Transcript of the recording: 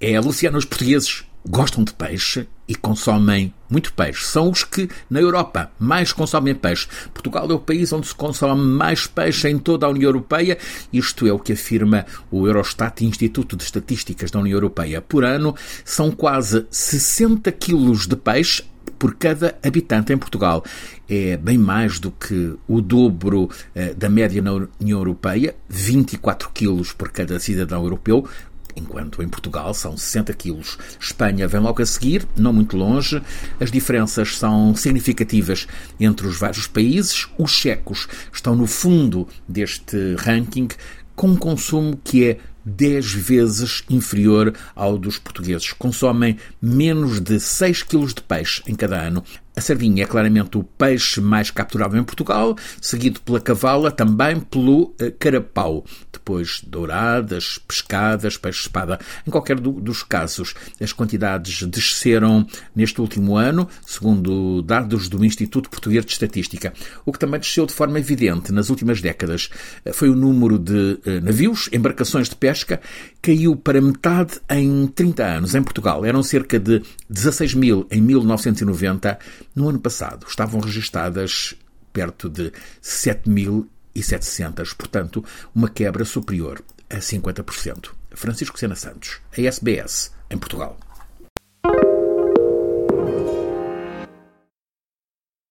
é, Luciano, os portugueses gostam de peixe e consomem muito peixe. São os que, na Europa, mais consomem peixe. Portugal é o país onde se consome mais peixe em toda a União Europeia. Isto é o que afirma o Eurostat, Instituto de Estatísticas da União Europeia. Por ano, são quase 60 quilos de peixe por cada habitante em Portugal. É bem mais do que o dobro eh, da média na União Europeia, 24 quilos por cada cidadão europeu, enquanto em Portugal são 60 quilos. Espanha vem logo a seguir, não muito longe. As diferenças são significativas entre os vários países. Os checos estão no fundo deste ranking, com um consumo que é 10 vezes inferior ao dos portugueses. Consomem menos de 6 quilos de peixe em cada ano. A sardinha é claramente o peixe mais capturado em Portugal, seguido pela cavala, também pelo uh, carapau. Depois douradas, pescadas, peixe-espada. Em qualquer do, dos casos, as quantidades desceram neste último ano, segundo dados do Instituto Português de Estatística. O que também desceu de forma evidente nas últimas décadas uh, foi o número de uh, navios, embarcações de pesca, caiu para metade em 30 anos. Em Portugal eram cerca de 16 mil em 1990 no ano passado estavam registadas perto de 7.700, portanto, uma quebra superior a 50%. Francisco Sena Santos, a SBS, em Portugal.